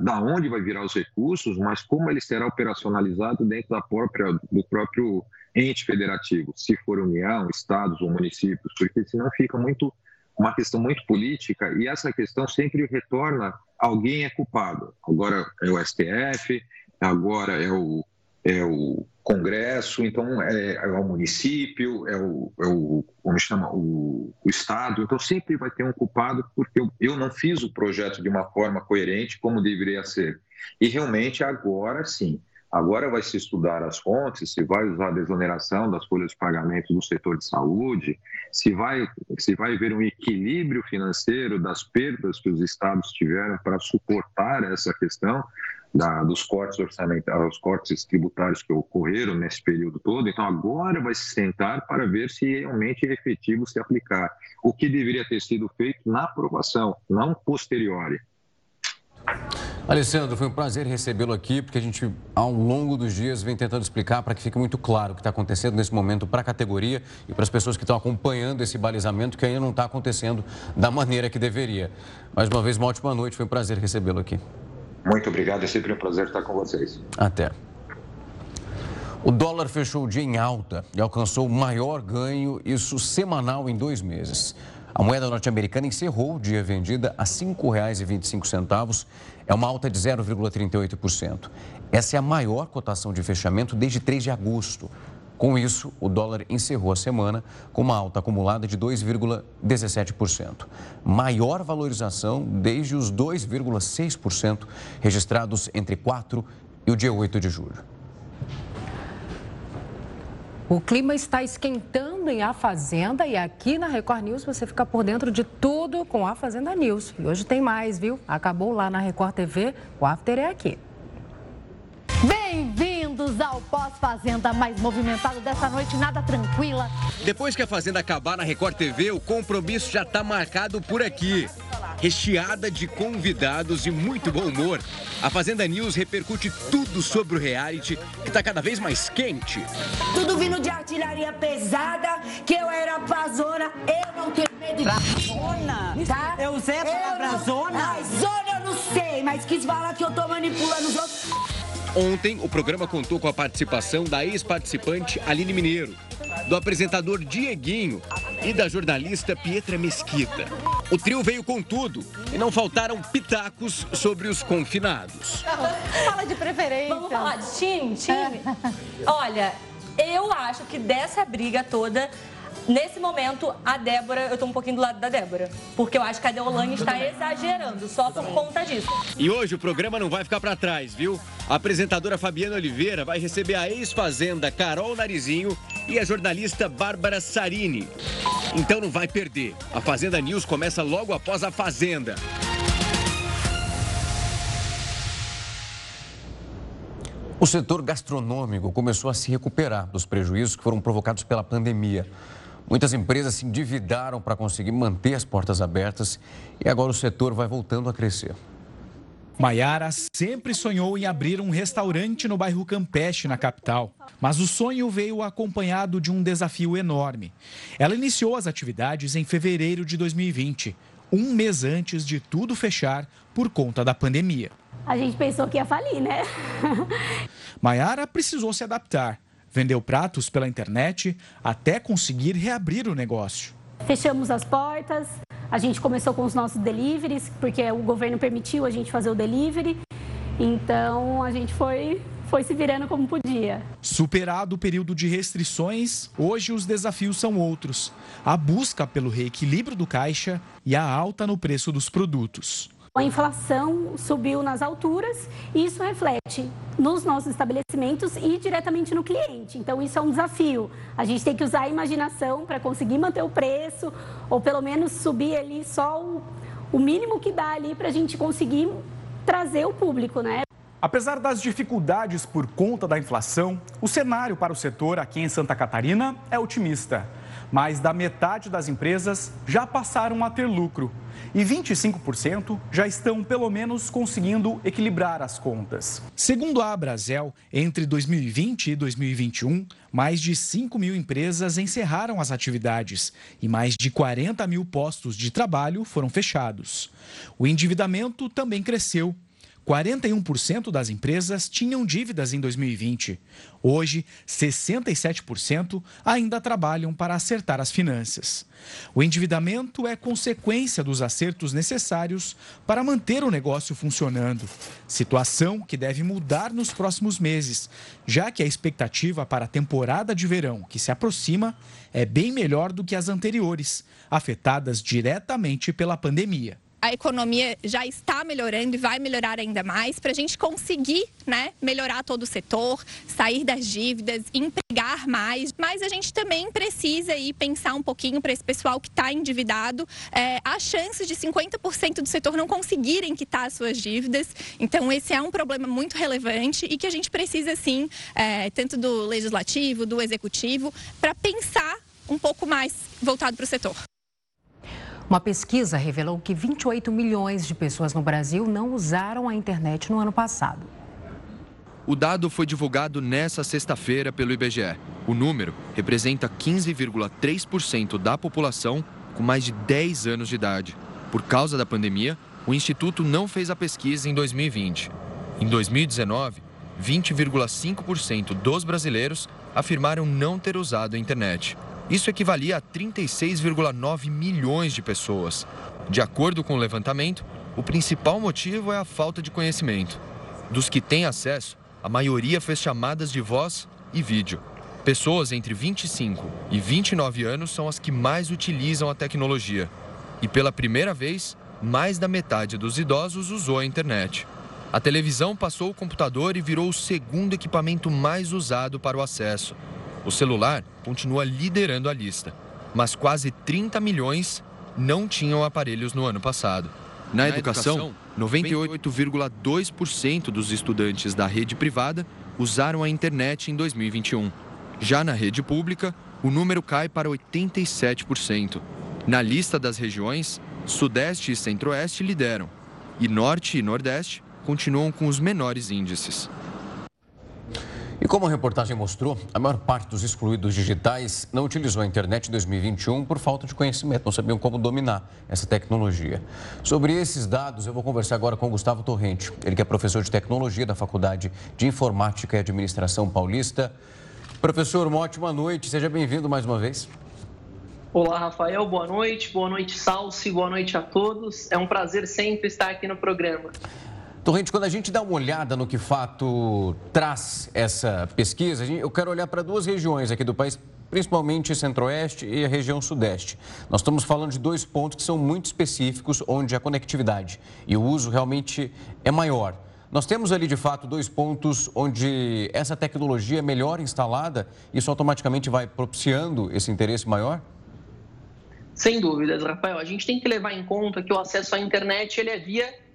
da onde vai virar os recursos, mas como ele será operacionalizado dentro da própria, do próprio ente federativo, se for União, estados ou municípios, porque senão fica muito uma questão muito política e essa questão sempre retorna alguém é culpado. Agora é o STF, agora é o, é o Congresso, então é, é o município, é o, é o como chama, o, o, Estado. Então sempre vai ter um culpado porque eu, eu não fiz o projeto de uma forma coerente como deveria ser. E realmente agora sim, Agora vai se estudar as fontes, se vai usar a desoneração das folhas de pagamento do setor de saúde, se vai, se vai haver um equilíbrio financeiro das perdas que os estados tiveram para suportar essa questão da, dos cortes orçamentários, os cortes tributários que ocorreram nesse período todo. Então agora vai se sentar para ver se realmente é efetivo se aplicar. O que deveria ter sido feito na aprovação, não posteriori. Alessandro, foi um prazer recebê-lo aqui, porque a gente, ao longo dos dias, vem tentando explicar para que fique muito claro o que está acontecendo nesse momento para a categoria e para as pessoas que estão acompanhando esse balizamento, que ainda não está acontecendo da maneira que deveria. Mais uma vez, uma ótima noite, foi um prazer recebê-lo aqui. Muito obrigado, é sempre um prazer estar com vocês. Até. O dólar fechou o dia em alta e alcançou o maior ganho, isso semanal em dois meses. A moeda norte-americana encerrou o dia vendida a R$ 5,25. É uma alta de 0,38%. Essa é a maior cotação de fechamento desde 3 de agosto. Com isso, o dólar encerrou a semana com uma alta acumulada de 2,17%. Maior valorização desde os 2,6% registrados entre 4 e o dia 8 de julho. O clima está esquentando em A Fazenda e aqui na Record News você fica por dentro de tudo com A Fazenda News. E hoje tem mais, viu? Acabou lá na Record TV, o After é aqui. Bem-vindos ao pós-fazenda mais movimentado dessa noite, nada tranquila. Depois que a Fazenda acabar na Record TV, o compromisso já está marcado por aqui recheada de convidados e muito bom humor. A Fazenda News repercute tudo sobre o reality, que está cada vez mais quente. Tudo vindo de artilharia pesada, que eu era prazona, eu não tenho medo de... Prazona? Tá? Eu usei a palavra zona? Ah, zona eu não sei, mas quis falar que eu tô manipulando os outros... Ontem, o programa contou com a participação da ex-participante Aline Mineiro, do apresentador Dieguinho e da jornalista Pietra Mesquita. O trio veio com tudo e não faltaram pitacos sobre os confinados. Fala de preferência. Vamos falar de time? Time? Olha, eu acho que dessa briga toda Nesse momento, a Débora, eu tô um pouquinho do lado da Débora. Porque eu acho que a Deolane está exagerando, só por conta disso. E hoje o programa não vai ficar para trás, viu? A apresentadora Fabiana Oliveira vai receber a ex-fazenda Carol Narizinho e a jornalista Bárbara Sarini. Então não vai perder. A Fazenda News começa logo após a Fazenda. O setor gastronômico começou a se recuperar dos prejuízos que foram provocados pela pandemia. Muitas empresas se endividaram para conseguir manter as portas abertas e agora o setor vai voltando a crescer. Maiara sempre sonhou em abrir um restaurante no bairro Campeche, na capital. Mas o sonho veio acompanhado de um desafio enorme. Ela iniciou as atividades em fevereiro de 2020, um mês antes de tudo fechar por conta da pandemia. A gente pensou que ia falir, né? Maiara precisou se adaptar Vendeu pratos pela internet até conseguir reabrir o negócio. Fechamos as portas, a gente começou com os nossos deliveries, porque o governo permitiu a gente fazer o delivery. Então a gente foi foi se virando como podia. Superado o período de restrições, hoje os desafios são outros: a busca pelo reequilíbrio do caixa e a alta no preço dos produtos. A inflação subiu nas alturas e isso reflete nos nossos estabelecimentos e diretamente no cliente. Então, isso é um desafio. A gente tem que usar a imaginação para conseguir manter o preço ou pelo menos subir ali só o, o mínimo que dá ali para a gente conseguir trazer o público, né? Apesar das dificuldades por conta da inflação, o cenário para o setor aqui em Santa Catarina é otimista. Mais da metade das empresas já passaram a ter lucro e 25% já estão, pelo menos, conseguindo equilibrar as contas. Segundo a Abrazel, entre 2020 e 2021, mais de 5 mil empresas encerraram as atividades e mais de 40 mil postos de trabalho foram fechados. O endividamento também cresceu 41% das empresas tinham dívidas em 2020. Hoje, 67% ainda trabalham para acertar as finanças. O endividamento é consequência dos acertos necessários para manter o negócio funcionando. Situação que deve mudar nos próximos meses, já que a expectativa para a temporada de verão que se aproxima é bem melhor do que as anteriores, afetadas diretamente pela pandemia a economia já está melhorando e vai melhorar ainda mais para a gente conseguir né, melhorar todo o setor, sair das dívidas, empregar mais. Mas a gente também precisa aí pensar um pouquinho para esse pessoal que está endividado. É, há chances de 50% do setor não conseguirem quitar as suas dívidas. Então, esse é um problema muito relevante e que a gente precisa, sim, é, tanto do legislativo, do executivo, para pensar um pouco mais voltado para o setor. Uma pesquisa revelou que 28 milhões de pessoas no Brasil não usaram a internet no ano passado. O dado foi divulgado nesta sexta-feira pelo IBGE. O número representa 15,3% da população com mais de 10 anos de idade. Por causa da pandemia, o Instituto não fez a pesquisa em 2020. Em 2019, 20,5% dos brasileiros afirmaram não ter usado a internet. Isso equivalia a 36,9 milhões de pessoas. De acordo com o levantamento, o principal motivo é a falta de conhecimento. Dos que têm acesso, a maioria fez chamadas de voz e vídeo. Pessoas entre 25 e 29 anos são as que mais utilizam a tecnologia. E pela primeira vez, mais da metade dos idosos usou a internet. A televisão passou o computador e virou o segundo equipamento mais usado para o acesso. O celular continua liderando a lista, mas quase 30 milhões não tinham aparelhos no ano passado. Na, Na educação, 98,2% dos estudantes da rede privada usaram a internet em 2021. Já na rede pública, o número cai para 87%. Na lista das regiões, Sudeste e Centro-Oeste lideram, e Norte e Nordeste continuam com os menores índices. Como a reportagem mostrou, a maior parte dos excluídos digitais não utilizou a internet em 2021 por falta de conhecimento, não sabiam como dominar essa tecnologia. Sobre esses dados, eu vou conversar agora com o Gustavo Torrente, ele que é professor de tecnologia da Faculdade de Informática e Administração Paulista. Professor, uma ótima noite, seja bem-vindo mais uma vez. Olá, Rafael, boa noite, boa noite, Salsi, boa noite a todos. É um prazer sempre estar aqui no programa. Torrente, quando a gente dá uma olhada no que fato traz essa pesquisa, eu quero olhar para duas regiões aqui do país, principalmente Centro-Oeste e a região Sudeste. Nós estamos falando de dois pontos que são muito específicos, onde a conectividade e o uso realmente é maior. Nós temos ali, de fato, dois pontos onde essa tecnologia é melhor instalada, isso automaticamente vai propiciando esse interesse maior? Sem dúvidas, Rafael. A gente tem que levar em conta que o acesso à internet ele é via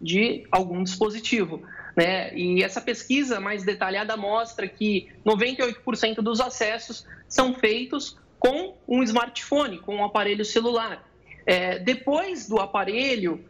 de algum dispositivo. Né? E essa pesquisa mais detalhada mostra que 98% dos acessos são feitos com um smartphone, com um aparelho celular. É, depois do aparelho,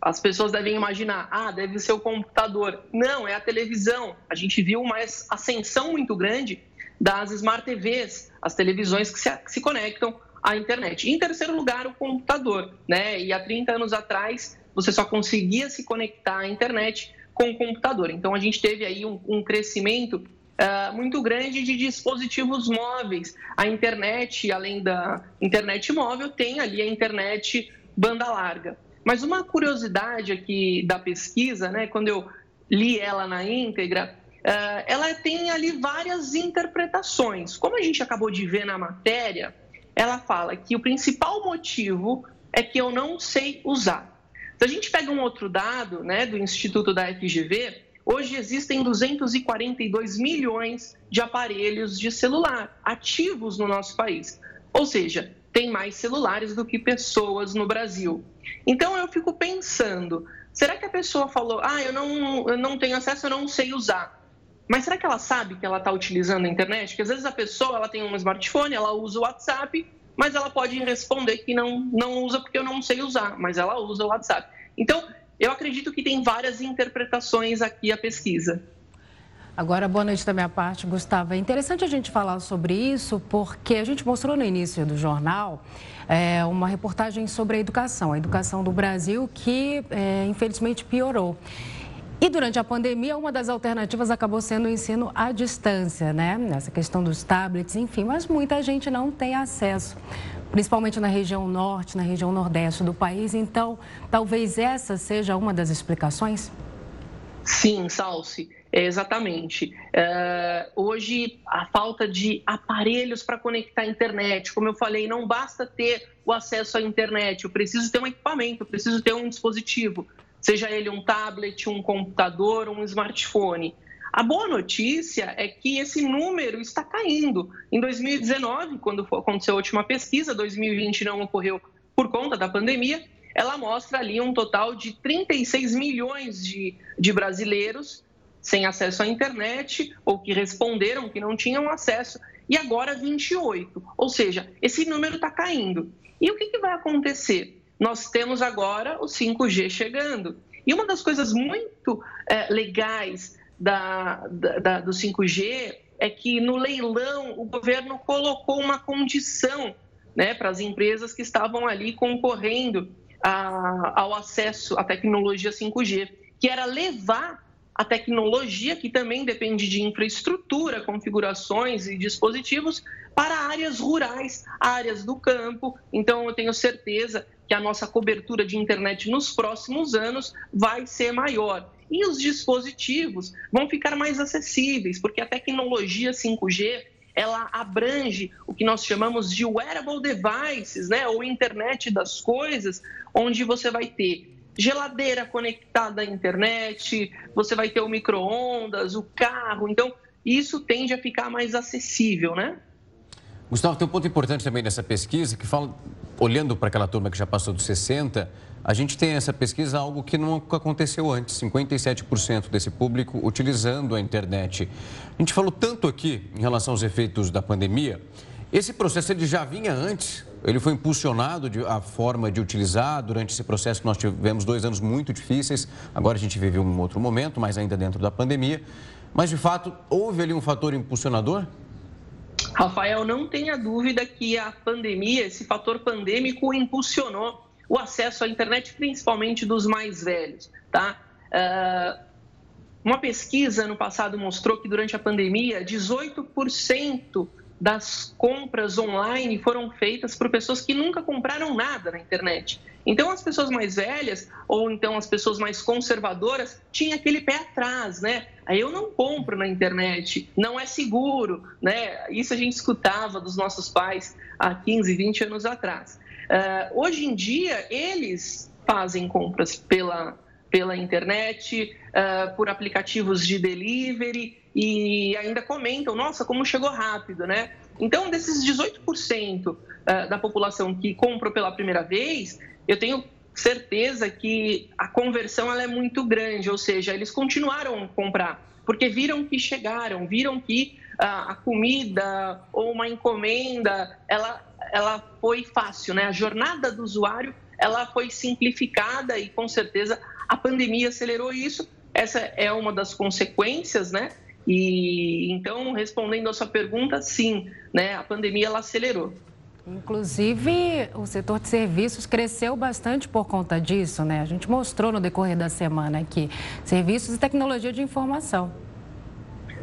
as pessoas devem imaginar, ah, deve ser o computador. Não, é a televisão. A gente viu uma ascensão muito grande das smart TVs, as televisões que se, que se conectam à internet. Em terceiro lugar, o computador. Né? E há 30 anos atrás, você só conseguia se conectar à internet com o computador. Então, a gente teve aí um, um crescimento uh, muito grande de dispositivos móveis. A internet, além da internet móvel, tem ali a internet banda larga. Mas uma curiosidade aqui da pesquisa, né, quando eu li ela na íntegra, uh, ela tem ali várias interpretações. Como a gente acabou de ver na matéria, ela fala que o principal motivo é que eu não sei usar. Se a gente pega um outro dado né, do Instituto da FGV, hoje existem 242 milhões de aparelhos de celular ativos no nosso país. Ou seja, tem mais celulares do que pessoas no Brasil. Então eu fico pensando, será que a pessoa falou, ah, eu não, eu não tenho acesso, eu não sei usar? Mas será que ela sabe que ela está utilizando a internet? Porque às vezes a pessoa ela tem um smartphone, ela usa o WhatsApp, mas ela pode responder que não, não usa porque eu não sei usar, mas ela usa o WhatsApp. Então, eu acredito que tem várias interpretações aqui a pesquisa. Agora, boa noite da minha parte, Gustavo. É interessante a gente falar sobre isso porque a gente mostrou no início do jornal é, uma reportagem sobre a educação, a educação do Brasil que é, infelizmente piorou. E durante a pandemia, uma das alternativas acabou sendo o ensino à distância, né? Essa questão dos tablets, enfim, mas muita gente não tem acesso, principalmente na região norte, na região nordeste do país. Então, talvez essa seja uma das explicações? Sim, Salsi. Exatamente. É, hoje, a falta de aparelhos para conectar a internet, como eu falei, não basta ter o acesso à internet, eu preciso ter um equipamento, eu preciso ter um dispositivo, seja ele um tablet, um computador, um smartphone. A boa notícia é que esse número está caindo. Em 2019, quando aconteceu a última pesquisa, 2020 não ocorreu por conta da pandemia, ela mostra ali um total de 36 milhões de, de brasileiros sem acesso à internet ou que responderam que não tinham acesso, e agora 28. Ou seja, esse número está caindo. E o que, que vai acontecer? Nós temos agora o 5G chegando. E uma das coisas muito é, legais da, da, do 5G é que no leilão o governo colocou uma condição né, para as empresas que estavam ali concorrendo a, ao acesso à tecnologia 5G, que era levar a tecnologia, que também depende de infraestrutura, configurações e dispositivos, para áreas rurais, áreas do campo. Então, eu tenho certeza que a nossa cobertura de internet nos próximos anos vai ser maior. E os dispositivos vão ficar mais acessíveis, porque a tecnologia 5G ela abrange o que nós chamamos de wearable devices, né, ou internet das coisas, onde você vai ter geladeira conectada à internet, você vai ter o micro-ondas, o carro. Então, isso tende a ficar mais acessível, né? Gustavo, tem um ponto importante também nessa pesquisa que fala, olhando para aquela turma que já passou dos 60, a gente tem essa pesquisa algo que não aconteceu antes, 57% desse público utilizando a internet. A gente falou tanto aqui em relação aos efeitos da pandemia, esse processo ele já vinha antes ele foi impulsionado de, a forma de utilizar durante esse processo nós tivemos dois anos muito difíceis. Agora a gente vive um outro momento, mas ainda dentro da pandemia. Mas de fato, houve ali um fator impulsionador? Rafael, não tenha dúvida que a pandemia, esse fator pandêmico, impulsionou o acesso à internet, principalmente dos mais velhos. Tá? Uh, uma pesquisa no passado mostrou que durante a pandemia, 18% das compras online foram feitas por pessoas que nunca compraram nada na internet. Então, as pessoas mais velhas, ou então as pessoas mais conservadoras, tinham aquele pé atrás, né? Aí eu não compro na internet, não é seguro, né? Isso a gente escutava dos nossos pais há 15, 20 anos atrás. Uh, hoje em dia, eles fazem compras pela, pela internet, uh, por aplicativos de delivery, e ainda comentam, nossa, como chegou rápido, né? Então, desses 18% ah, da população que comprou pela primeira vez, eu tenho certeza que a conversão ela é muito grande, ou seja, eles continuaram a comprar, porque viram que chegaram, viram que a comida ou uma encomenda, ela, ela foi fácil, né? A jornada do usuário, ela foi simplificada e, com certeza, a pandemia acelerou isso. Essa é uma das consequências, né? E então, respondendo a sua pergunta, sim, né, a pandemia ela acelerou. Inclusive, o setor de serviços cresceu bastante por conta disso, né? A gente mostrou no decorrer da semana aqui, serviços e tecnologia de informação.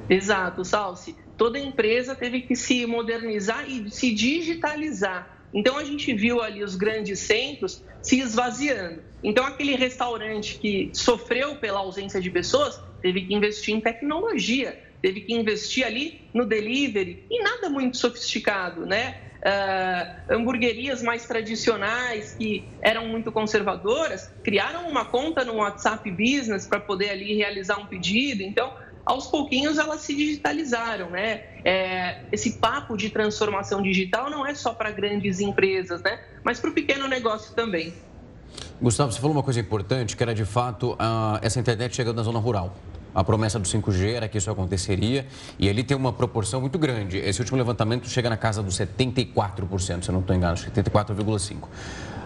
Exato, Salsi. Toda empresa teve que se modernizar e se digitalizar. Então, a gente viu ali os grandes centros se esvaziando. Então, aquele restaurante que sofreu pela ausência de pessoas teve que investir em tecnologia, teve que investir ali no delivery e nada muito sofisticado, né? Uh, hamburguerias mais tradicionais que eram muito conservadoras criaram uma conta no WhatsApp Business para poder ali realizar um pedido. Então, aos pouquinhos elas se digitalizaram, né? É, esse papo de transformação digital não é só para grandes empresas, né? Mas para o pequeno negócio também. Gustavo, você falou uma coisa importante, que era de fato essa internet chegando na zona rural. A promessa do 5G era que isso aconteceria e ele tem uma proporção muito grande. Esse último levantamento chega na casa dos 74%, se eu não estou enganado, 74,5%.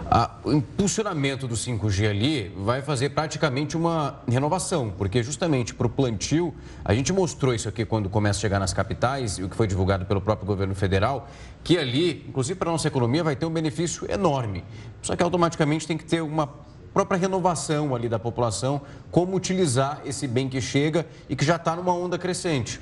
Ah, o impulsionamento do 5G ali vai fazer praticamente uma renovação, porque justamente para o plantio, a gente mostrou isso aqui quando começa a chegar nas capitais, e o que foi divulgado pelo próprio governo federal, que ali, inclusive para a nossa economia, vai ter um benefício enorme. Só que automaticamente tem que ter uma própria renovação ali da população, como utilizar esse bem que chega e que já está numa onda crescente.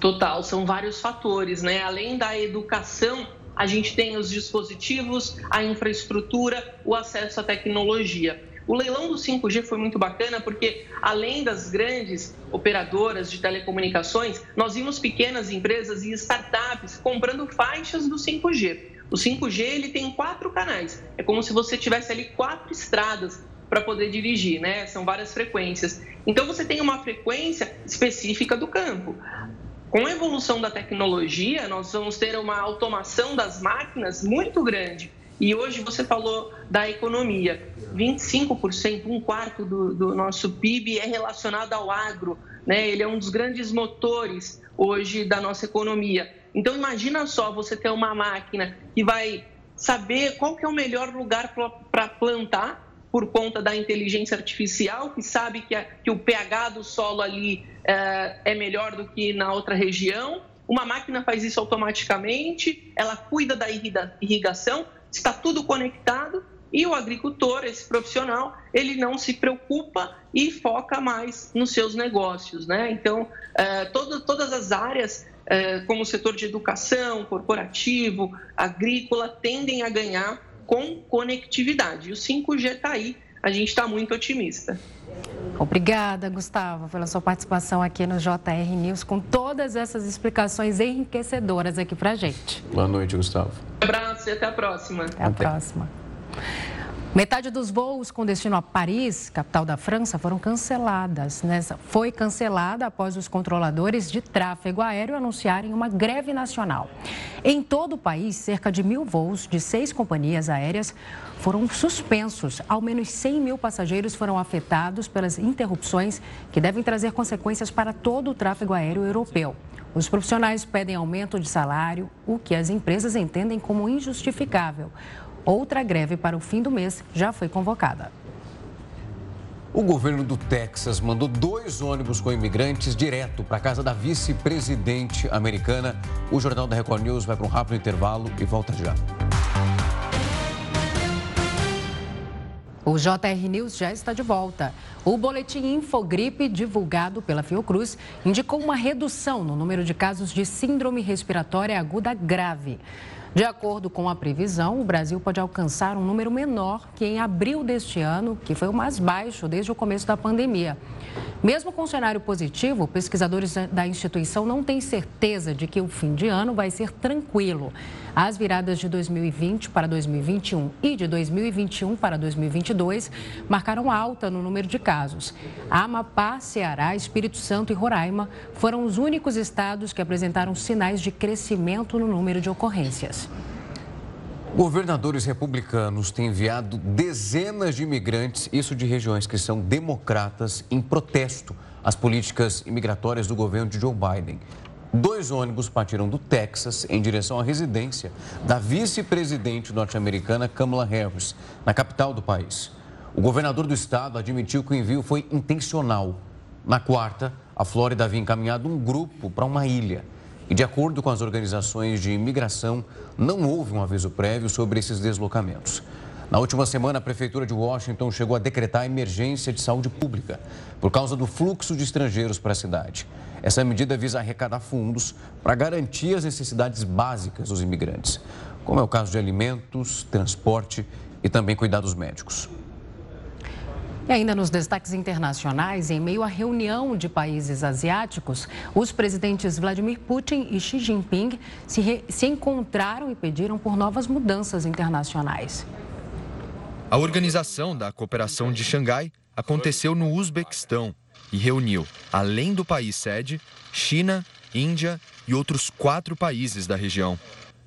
Total, são vários fatores, né? Além da educação a gente tem os dispositivos, a infraestrutura, o acesso à tecnologia. O leilão do 5G foi muito bacana porque, além das grandes operadoras de telecomunicações, nós vimos pequenas empresas e startups comprando faixas do 5G. O 5G ele tem quatro canais. É como se você tivesse ali quatro estradas para poder dirigir, né? São várias frequências. Então você tem uma frequência específica do campo. Com a evolução da tecnologia, nós vamos ter uma automação das máquinas muito grande. E hoje você falou da economia. 25%, um quarto do, do nosso PIB é relacionado ao agro. Né? Ele é um dos grandes motores hoje da nossa economia. Então imagina só você ter uma máquina que vai saber qual que é o melhor lugar para plantar por conta da inteligência artificial, que sabe que, a, que o pH do solo ali é, é melhor do que na outra região. Uma máquina faz isso automaticamente, ela cuida da irrigação, está tudo conectado e o agricultor, esse profissional, ele não se preocupa e foca mais nos seus negócios, né? Então, é, todo, todas as áreas, como o setor de educação, corporativo, agrícola, tendem a ganhar com conectividade. E o 5G está aí, a gente está muito otimista. Obrigada, Gustavo, pela sua participação aqui no JR News, com todas essas explicações enriquecedoras aqui para gente. Boa noite, Gustavo. Um abraço e até a próxima. Até a próxima. Metade dos voos com destino a Paris, capital da França, foram canceladas. Nessa foi cancelada após os controladores de tráfego aéreo anunciarem uma greve nacional. Em todo o país, cerca de mil voos de seis companhias aéreas foram suspensos. Ao menos 100 mil passageiros foram afetados pelas interrupções que devem trazer consequências para todo o tráfego aéreo europeu. Os profissionais pedem aumento de salário, o que as empresas entendem como injustificável. Outra greve para o fim do mês já foi convocada. O governo do Texas mandou dois ônibus com imigrantes direto para a casa da vice-presidente americana. O Jornal da Record News vai para um rápido intervalo e volta já. O JR News já está de volta. O boletim Infogripe, divulgado pela Fiocruz, indicou uma redução no número de casos de síndrome respiratória aguda grave. De acordo com a previsão, o Brasil pode alcançar um número menor que em abril deste ano, que foi o mais baixo desde o começo da pandemia. Mesmo com cenário positivo, pesquisadores da instituição não têm certeza de que o fim de ano vai ser tranquilo. As viradas de 2020 para 2021 e de 2021 para 2022 marcaram alta no número de casos. Amapá, Ceará, Espírito Santo e Roraima foram os únicos estados que apresentaram sinais de crescimento no número de ocorrências. Governadores republicanos têm enviado dezenas de imigrantes, isso de regiões que são democratas, em protesto às políticas imigratórias do governo de Joe Biden. Dois ônibus partiram do Texas em direção à residência da vice-presidente norte-americana Kamala Harris, na capital do país. O governador do estado admitiu que o envio foi intencional. Na quarta, a Flórida havia encaminhado um grupo para uma ilha. E, de acordo com as organizações de imigração, não houve um aviso prévio sobre esses deslocamentos. Na última semana, a Prefeitura de Washington chegou a decretar emergência de saúde pública por causa do fluxo de estrangeiros para a cidade. Essa medida visa arrecadar fundos para garantir as necessidades básicas dos imigrantes, como é o caso de alimentos, transporte e também cuidados médicos. E ainda nos destaques internacionais, em meio à reunião de países asiáticos, os presidentes Vladimir Putin e Xi Jinping se, re... se encontraram e pediram por novas mudanças internacionais. A Organização da Cooperação de Xangai aconteceu no Uzbequistão e reuniu, além do país sede, China, Índia e outros quatro países da região.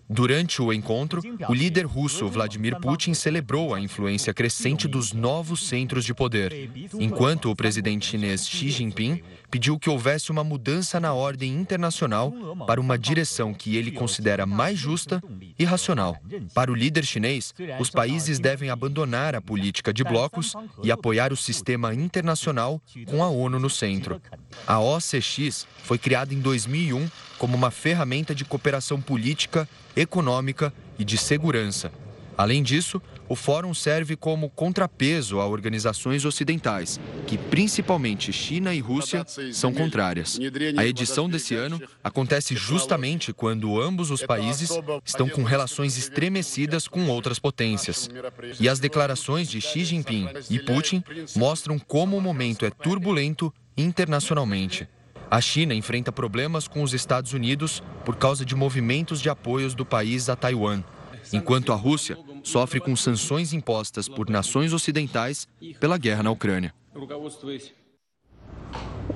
Durante o encontro, o líder russo Vladimir Putin celebrou a influência crescente dos novos centros de poder, enquanto o presidente chinês Xi Jinping pediu que houvesse uma mudança na ordem internacional para uma direção que ele considera mais justa e racional. Para o líder chinês, os países devem abandonar a política de blocos e apoiar o sistema internacional com a ONU no centro. A OCX foi criada em 2001 como uma ferramenta de cooperação política, econômica e de segurança. Além disso, o fórum serve como contrapeso a organizações ocidentais, que principalmente China e Rússia são contrárias. A edição desse ano acontece justamente quando ambos os países estão com relações estremecidas com outras potências. E as declarações de Xi Jinping e Putin mostram como o momento é turbulento internacionalmente. A China enfrenta problemas com os Estados Unidos por causa de movimentos de apoios do país a Taiwan, enquanto a Rússia sofre com sanções impostas por nações ocidentais pela guerra na Ucrânia.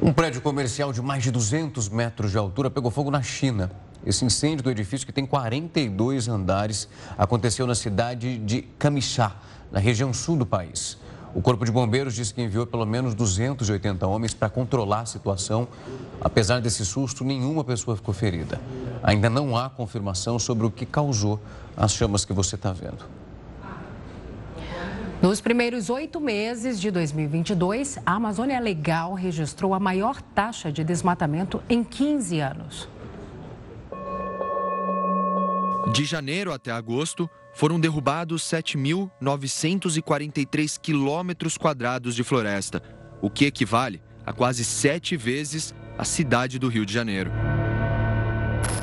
Um prédio comercial de mais de 200 metros de altura pegou fogo na China. Esse incêndio do edifício, que tem 42 andares, aconteceu na cidade de Kamixá, na região sul do país. O Corpo de Bombeiros disse que enviou pelo menos 280 homens para controlar a situação. Apesar desse susto, nenhuma pessoa ficou ferida. Ainda não há confirmação sobre o que causou as chamas que você está vendo. Nos primeiros oito meses de 2022, a Amazônia Legal registrou a maior taxa de desmatamento em 15 anos. De janeiro até agosto, foram derrubados 7.943 quilômetros quadrados de floresta, o que equivale a quase sete vezes a cidade do Rio de Janeiro.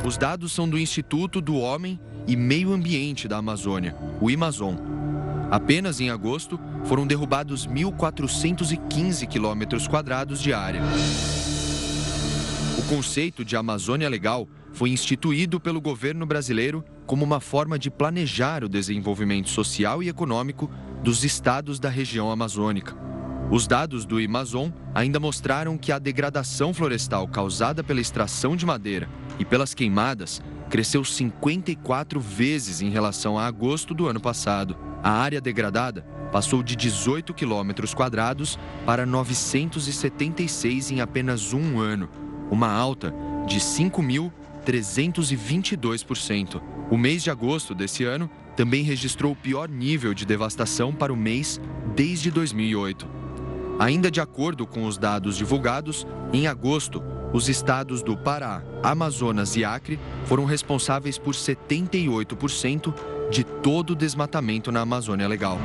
Os dados são do Instituto do Homem e Meio Ambiente da Amazônia, o Amazon. Apenas em agosto foram derrubados 1.415 quilômetros quadrados de área. O conceito de Amazônia Legal foi instituído pelo governo brasileiro como uma forma de planejar o desenvolvimento social e econômico dos estados da região amazônica. Os dados do Amazon ainda mostraram que a degradação florestal causada pela extração de madeira e pelas queimadas cresceu 54 vezes em relação a agosto do ano passado. A área degradada passou de 18 quilômetros quadrados para 976 em apenas um ano, uma alta de 5 mil 322%. O mês de agosto desse ano também registrou o pior nível de devastação para o mês desde 2008. Ainda de acordo com os dados divulgados, em agosto, os estados do Pará, Amazonas e Acre foram responsáveis por 78% de todo o desmatamento na Amazônia Legal.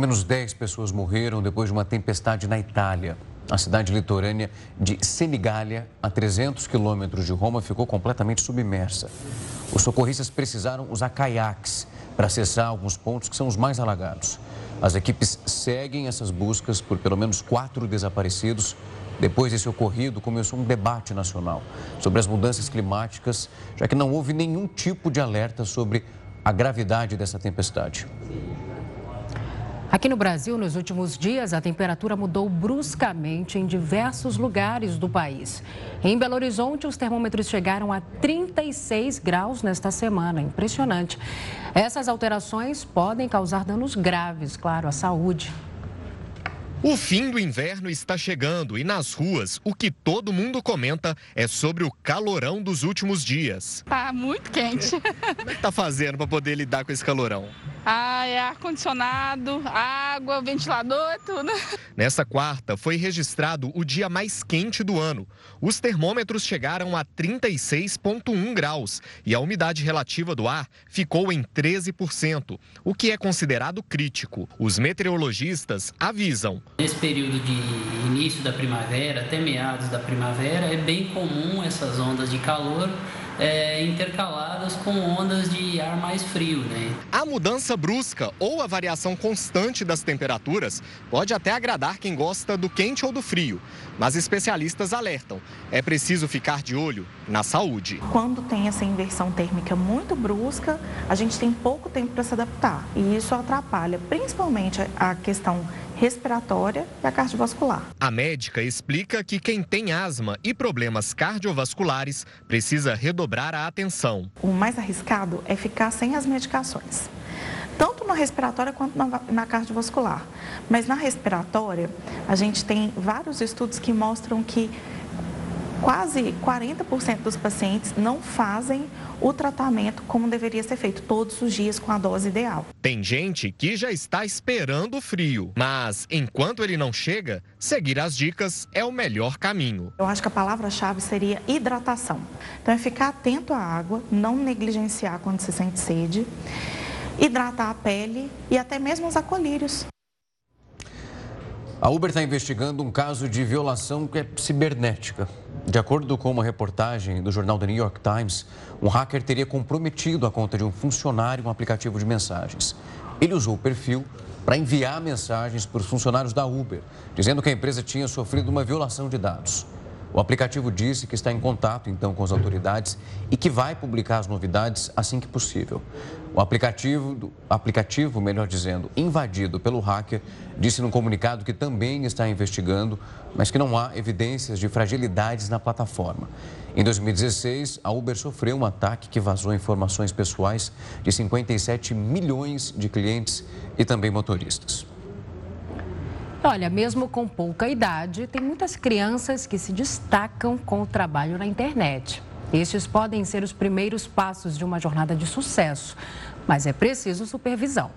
Menos 10 pessoas morreram depois de uma tempestade na Itália. A cidade litorânea de Senigallia, a 300 quilômetros de Roma, ficou completamente submersa. Os socorristas precisaram usar caiaques para acessar alguns pontos que são os mais alagados. As equipes seguem essas buscas por pelo menos quatro desaparecidos. Depois desse ocorrido, começou um debate nacional sobre as mudanças climáticas, já que não houve nenhum tipo de alerta sobre a gravidade dessa tempestade. Aqui no Brasil, nos últimos dias, a temperatura mudou bruscamente em diversos lugares do país. Em Belo Horizonte, os termômetros chegaram a 36 graus nesta semana. Impressionante. Essas alterações podem causar danos graves, claro, à saúde. O fim do inverno está chegando e nas ruas o que todo mundo comenta é sobre o calorão dos últimos dias. Tá muito quente. Como é que tá fazendo para poder lidar com esse calorão? Ah, é ar-condicionado, água, ventilador, tudo. Nessa quarta, foi registrado o dia mais quente do ano. Os termômetros chegaram a 36,1 graus e a umidade relativa do ar ficou em 13%, o que é considerado crítico. Os meteorologistas avisam. Nesse período de início da primavera até meados da primavera, é bem comum essas ondas de calor é, intercaladas com ondas de ar mais frio. Né? A mudança brusca ou a variação constante das temperaturas pode até agradar quem gosta do quente ou do frio, mas especialistas alertam: é preciso ficar de olho na saúde. Quando tem essa inversão térmica muito brusca, a gente tem pouco tempo para se adaptar e isso atrapalha principalmente a questão respiratória e a cardiovascular. A médica explica que quem tem asma e problemas cardiovasculares precisa redobrar a atenção. O mais arriscado é ficar sem as medicações tanto na respiratória quanto na, na, cardiovascular. Mas na respiratória, a gente tem vários estudos que mostram que quase 40% dos pacientes não fazem o tratamento como deveria ser feito, todos os dias com a dose ideal. Tem gente que já está esperando o frio, mas enquanto ele não chega, seguir as dicas é o melhor caminho. Eu acho que a palavra-chave seria hidratação. Então é ficar atento à água, não negligenciar quando se sente sede, hidratar a pele e até mesmo os acolírios. A Uber está investigando um caso de violação que é cibernética. De acordo com uma reportagem do jornal The New York Times, um hacker teria comprometido a conta de um funcionário um aplicativo de mensagens. Ele usou o perfil para enviar mensagens para os funcionários da Uber, dizendo que a empresa tinha sofrido uma violação de dados. O aplicativo disse que está em contato então com as autoridades e que vai publicar as novidades assim que possível. O aplicativo, aplicativo, melhor dizendo, invadido pelo hacker, disse no comunicado que também está investigando, mas que não há evidências de fragilidades na plataforma. Em 2016, a Uber sofreu um ataque que vazou informações pessoais de 57 milhões de clientes e também motoristas. Olha, mesmo com pouca idade, tem muitas crianças que se destacam com o trabalho na internet. Estes podem ser os primeiros passos de uma jornada de sucesso, mas é preciso supervisão.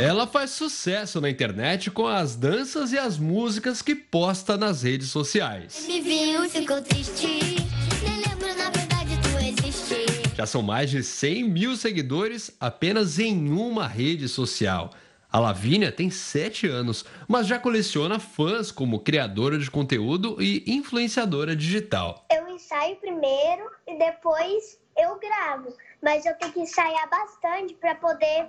Ela faz sucesso na internet com as danças e as músicas que posta nas redes sociais. Me viu, ficou triste. Já são mais de 100 mil seguidores apenas em uma rede social. A Lavínia tem 7 anos, mas já coleciona fãs como criadora de conteúdo e influenciadora digital. Eu ensaio primeiro e depois eu gravo, mas eu tenho que ensaiar bastante para poder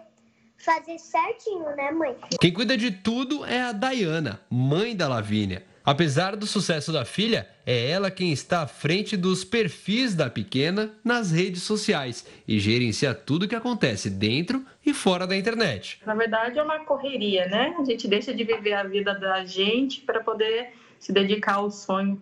fazer certinho, né, mãe? Quem cuida de tudo é a Dayana, mãe da Lavínia. Apesar do sucesso da filha, é ela quem está à frente dos perfis da pequena nas redes sociais e gerencia tudo o que acontece dentro e fora da internet. Na verdade, é uma correria, né? A gente deixa de viver a vida da gente para poder se dedicar ao sonho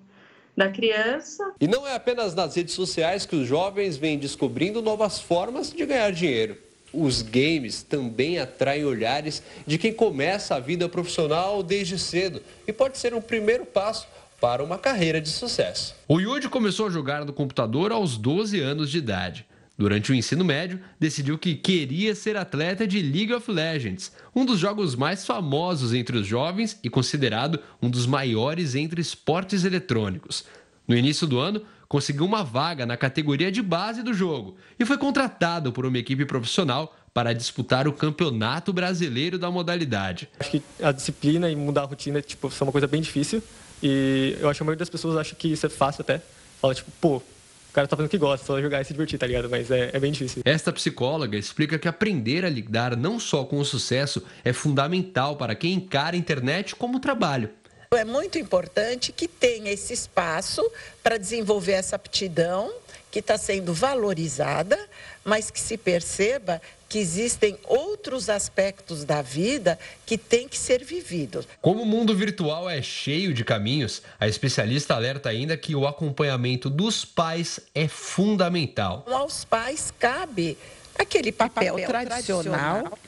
da criança. E não é apenas nas redes sociais que os jovens vêm descobrindo novas formas de ganhar dinheiro os games também atraem olhares de quem começa a vida profissional desde cedo e pode ser um primeiro passo para uma carreira de sucesso. O Yudi começou a jogar no computador aos 12 anos de idade. Durante o ensino médio, decidiu que queria ser atleta de League of Legends, um dos jogos mais famosos entre os jovens e considerado um dos maiores entre esportes eletrônicos. No início do ano, conseguiu uma vaga na categoria de base do jogo e foi contratado por uma equipe profissional para disputar o campeonato brasileiro da modalidade. Acho que a disciplina e mudar a rotina tipo, é uma coisa bem difícil e eu acho que a maioria das pessoas acha que isso é fácil até. Fala tipo, pô, o cara tá fazendo o que gosta, só jogar e se divertir, tá ligado? Mas é, é, bem difícil. Esta psicóloga explica que aprender a lidar não só com o sucesso é fundamental para quem encara a internet como trabalho. É muito importante que tenha esse espaço para desenvolver essa aptidão que está sendo valorizada, mas que se perceba que existem outros aspectos da vida que têm que ser vividos. Como o mundo virtual é cheio de caminhos, a especialista alerta ainda que o acompanhamento dos pais é fundamental. Aos pais cabe aquele papel, papel tradicional, tradicional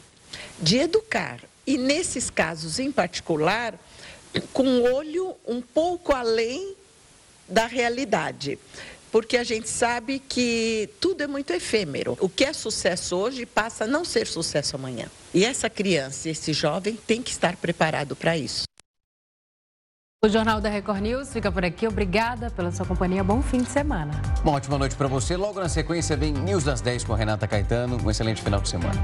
de educar. E nesses casos em particular, com o olho um pouco além da realidade. Porque a gente sabe que tudo é muito efêmero. O que é sucesso hoje passa a não ser sucesso amanhã. E essa criança, esse jovem, tem que estar preparado para isso. O Jornal da Record News fica por aqui. Obrigada pela sua companhia. Bom fim de semana. Uma ótima noite para você. Logo na sequência vem News das 10 com a Renata Caetano. Um excelente final de semana.